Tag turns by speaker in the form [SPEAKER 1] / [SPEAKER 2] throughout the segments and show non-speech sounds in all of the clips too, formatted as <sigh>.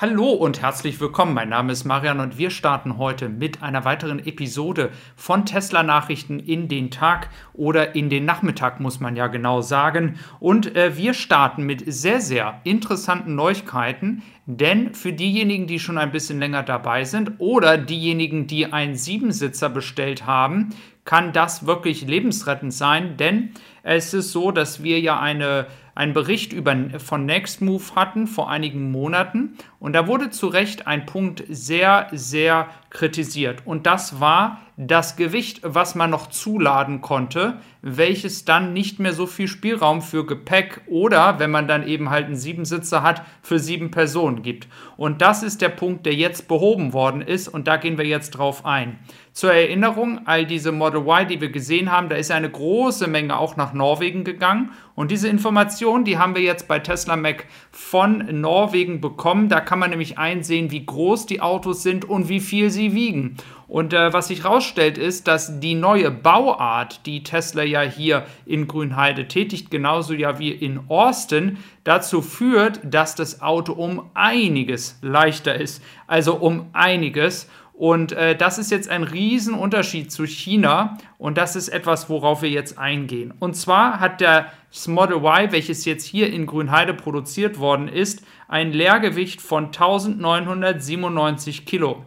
[SPEAKER 1] Hallo und herzlich willkommen. Mein Name ist Marian und wir starten heute mit einer weiteren Episode von Tesla Nachrichten in den Tag oder in den Nachmittag, muss man ja genau sagen. Und äh, wir starten mit sehr, sehr interessanten Neuigkeiten, denn für diejenigen, die schon ein bisschen länger dabei sind oder diejenigen, die einen Siebensitzer bestellt haben, kann das wirklich lebensrettend sein, denn es ist so, dass wir ja eine einen Bericht über, von Nextmove hatten vor einigen Monaten. Und da wurde zu Recht ein Punkt sehr, sehr kritisiert. Und das war das Gewicht, was man noch zuladen konnte, welches dann nicht mehr so viel Spielraum für Gepäck oder, wenn man dann eben halt einen Siebensitzer hat, für sieben Personen gibt. Und das ist der Punkt, der jetzt behoben worden ist und da gehen wir jetzt drauf ein. Zur Erinnerung, all diese Model Y, die wir gesehen haben, da ist eine große Menge auch nach Norwegen gegangen. Und diese Information, die haben wir jetzt bei Tesla Mac von Norwegen bekommen. Da kann man nämlich einsehen, wie groß die Autos sind und wie viel sie wiegen. Und äh, was sich herausstellt, ist, dass die neue Bauart, die Tesla ja hier in Grünheide tätigt, genauso ja wie in Austin, dazu führt, dass das Auto um einiges leichter ist. Also um einiges. Und äh, das ist jetzt ein Riesenunterschied zu China und das ist etwas, worauf wir jetzt eingehen. Und zwar hat der Model Y, welches jetzt hier in Grünheide produziert worden ist, ein Leergewicht von 1997 Kilo.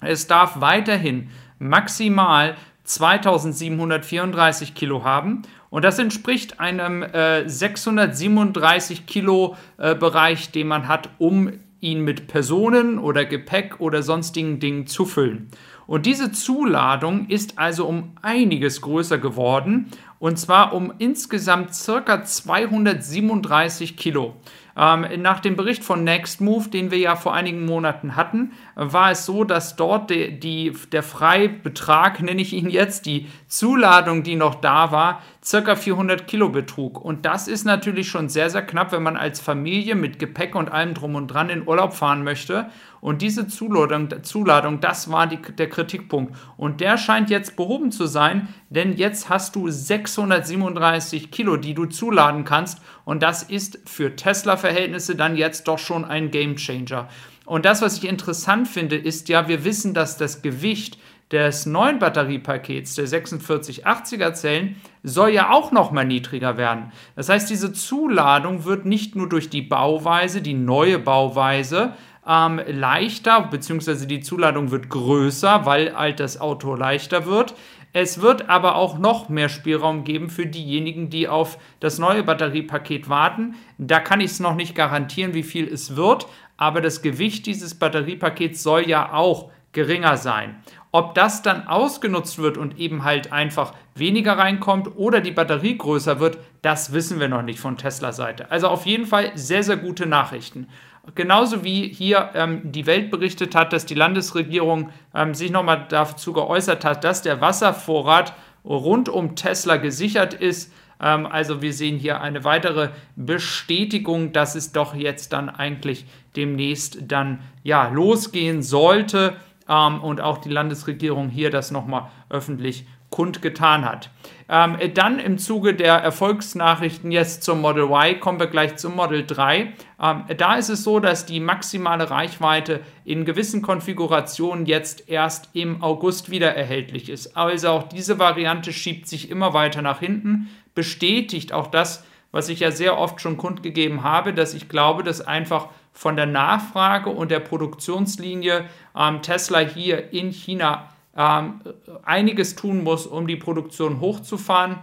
[SPEAKER 1] Es darf weiterhin maximal 2734 Kilo haben und das entspricht einem äh, 637 Kilo äh, Bereich, den man hat, um ihn mit Personen oder Gepäck oder sonstigen Dingen zu füllen. Und diese Zuladung ist also um einiges größer geworden und zwar um insgesamt circa 237 Kilo. Ähm, nach dem Bericht von Nextmove, den wir ja vor einigen Monaten hatten, war es so, dass dort die, die, der Freibetrag, nenne ich ihn jetzt, die Zuladung, die noch da war, circa 400 Kilo betrug. Und das ist natürlich schon sehr, sehr knapp, wenn man als Familie mit Gepäck und allem drum und dran in Urlaub fahren möchte. Und diese Zuladung, Zuladung das war die, der Kritikpunkt. Und der scheint jetzt behoben zu sein, denn jetzt hast du 637 Kilo, die du zuladen kannst. Und das ist für Tesla-Verhältnisse dann jetzt doch schon ein Game Changer. Und das, was ich interessant finde, ist ja, wir wissen, dass das Gewicht des neuen Batteriepakets der 4680er Zellen soll ja auch noch mal niedriger werden. Das heißt, diese Zuladung wird nicht nur durch die Bauweise, die neue Bauweise, ähm, leichter, beziehungsweise die Zuladung wird größer, weil halt das Auto leichter wird. Es wird aber auch noch mehr Spielraum geben für diejenigen, die auf das neue Batteriepaket warten. Da kann ich es noch nicht garantieren, wie viel es wird, aber das Gewicht dieses Batteriepakets soll ja auch geringer sein. Ob das dann ausgenutzt wird und eben halt einfach weniger reinkommt oder die Batterie größer wird, das wissen wir noch nicht von Tesla-Seite. Also auf jeden Fall sehr, sehr gute Nachrichten. Genauso wie hier ähm, die Welt berichtet hat, dass die Landesregierung ähm, sich nochmal dazu geäußert hat, dass der Wasservorrat rund um Tesla gesichert ist. Ähm, also wir sehen hier eine weitere Bestätigung, dass es doch jetzt dann eigentlich demnächst dann ja losgehen sollte ähm, und auch die Landesregierung hier das nochmal öffentlich kundgetan hat. Ähm, dann im Zuge der Erfolgsnachrichten jetzt zum Model Y kommen wir gleich zum Model 3. Ähm, da ist es so, dass die maximale Reichweite in gewissen Konfigurationen jetzt erst im August wieder erhältlich ist. Also auch diese Variante schiebt sich immer weiter nach hinten, bestätigt auch das, was ich ja sehr oft schon kundgegeben habe, dass ich glaube, dass einfach von der Nachfrage und der Produktionslinie ähm, Tesla hier in China ähm, einiges tun muss, um die Produktion hochzufahren.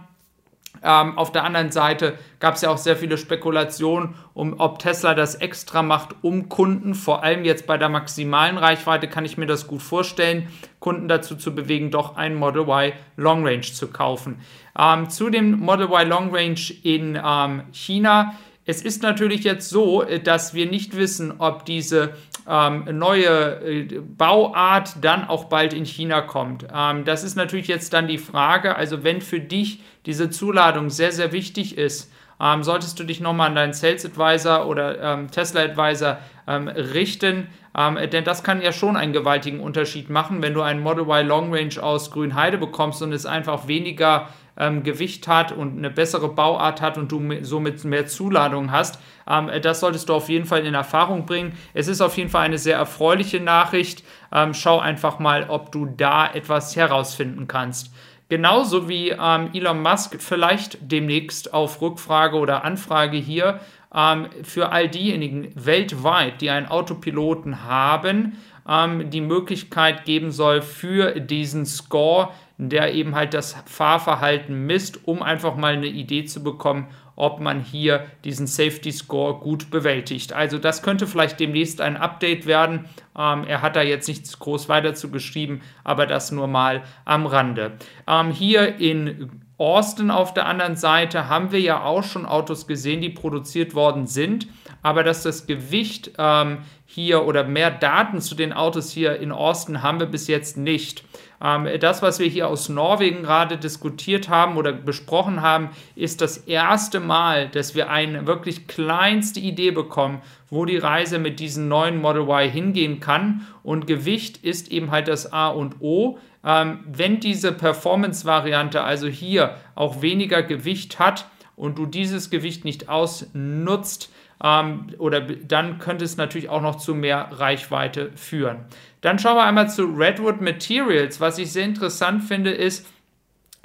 [SPEAKER 1] Ähm, auf der anderen Seite gab es ja auch sehr viele Spekulationen, um, ob Tesla das extra macht, um Kunden, vor allem jetzt bei der maximalen Reichweite, kann ich mir das gut vorstellen, Kunden dazu zu bewegen, doch ein Model Y Long Range zu kaufen. Ähm, zu dem Model Y Long Range in ähm, China es ist natürlich jetzt so, äh, dass wir nicht wissen, ob diese ähm, neue äh, Bauart dann auch bald in China kommt. Ähm, das ist natürlich jetzt dann die Frage. Also wenn für dich diese Zuladung sehr, sehr wichtig ist, ähm, solltest du dich nochmal an deinen Sales Advisor oder ähm, Tesla Advisor ähm, richten. Ähm, denn das kann ja schon einen gewaltigen Unterschied machen, wenn du einen Model Y Long Range aus Grünheide bekommst und es einfach weniger ähm, Gewicht hat und eine bessere Bauart hat und du somit mehr Zuladung hast. Ähm, das solltest du auf jeden Fall in Erfahrung bringen. Es ist auf jeden Fall eine sehr erfreuliche Nachricht. Ähm, schau einfach mal, ob du da etwas herausfinden kannst. Genauso wie ähm, Elon Musk vielleicht demnächst auf Rückfrage oder Anfrage hier ähm, für all diejenigen weltweit, die einen Autopiloten haben, ähm, die Möglichkeit geben soll für diesen Score, der eben halt das Fahrverhalten misst, um einfach mal eine Idee zu bekommen, ob man hier diesen Safety Score gut bewältigt. Also das könnte vielleicht demnächst ein Update werden. Ähm, er hat da jetzt nichts groß weiter zu geschrieben, aber das nur mal am Rande. Ähm, hier in Austin auf der anderen Seite haben wir ja auch schon Autos gesehen, die produziert worden sind, aber dass das Gewicht ähm, hier oder mehr Daten zu den Autos hier in Austin haben wir bis jetzt nicht. Ähm, das, was wir hier aus Norwegen gerade diskutiert haben oder besprochen haben, ist das erste Mal, dass wir eine wirklich kleinste Idee bekommen, wo die Reise mit diesem neuen Model Y hingehen kann. Und Gewicht ist eben halt das A und O. Ähm, wenn diese Performance-Variante also hier auch weniger Gewicht hat und du dieses Gewicht nicht ausnutzt, ähm, oder dann könnte es natürlich auch noch zu mehr Reichweite führen. Dann schauen wir einmal zu Redwood Materials. Was ich sehr interessant finde, ist,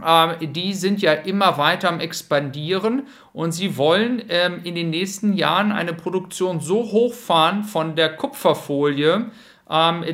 [SPEAKER 1] ähm, die sind ja immer weiter am expandieren und sie wollen ähm, in den nächsten Jahren eine Produktion so hochfahren von der Kupferfolie,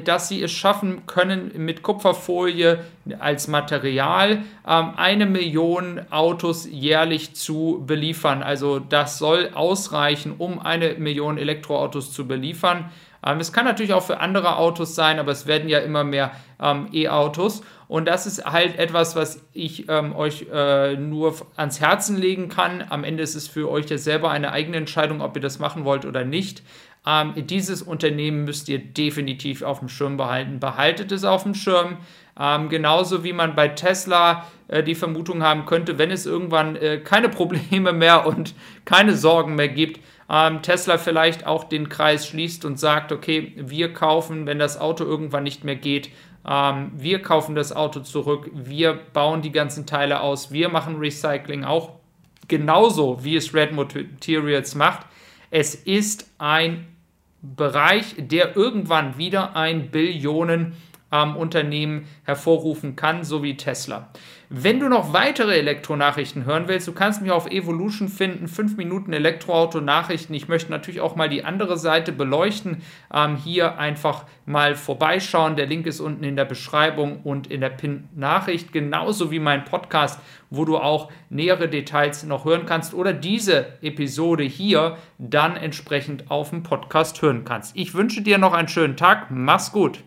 [SPEAKER 1] dass sie es schaffen können, mit Kupferfolie als Material ähm, eine Million Autos jährlich zu beliefern. Also das soll ausreichen, um eine Million Elektroautos zu beliefern. Ähm, es kann natürlich auch für andere Autos sein, aber es werden ja immer mehr ähm, E-Autos. Und das ist halt etwas, was ich ähm, euch äh, nur ans Herzen legen kann. Am Ende ist es für euch ja selber eine eigene Entscheidung, ob ihr das machen wollt oder nicht. Ähm, dieses Unternehmen müsst ihr definitiv auf dem Schirm behalten. Behaltet es auf dem Schirm. Ähm, genauso wie man bei Tesla äh, die Vermutung haben könnte, wenn es irgendwann äh, keine <laughs> Probleme mehr und keine Sorgen mehr gibt, ähm, Tesla vielleicht auch den Kreis schließt und sagt, okay, wir kaufen, wenn das Auto irgendwann nicht mehr geht, ähm, wir kaufen das Auto zurück, wir bauen die ganzen Teile aus, wir machen Recycling auch genauso, wie es Red Materials macht. Es ist ein Bereich, der irgendwann wieder ein Billionen ähm, Unternehmen hervorrufen kann, so wie Tesla. Wenn du noch weitere Elektronachrichten hören willst, du kannst mich auf Evolution finden, 5 Minuten Elektroauto-Nachrichten. Ich möchte natürlich auch mal die andere Seite beleuchten. Ähm, hier einfach mal vorbeischauen. Der Link ist unten in der Beschreibung und in der Pin-Nachricht, genauso wie mein Podcast, wo du auch nähere Details noch hören kannst oder diese Episode hier dann entsprechend auf dem Podcast hören kannst. Ich wünsche dir noch einen schönen Tag. Mach's gut.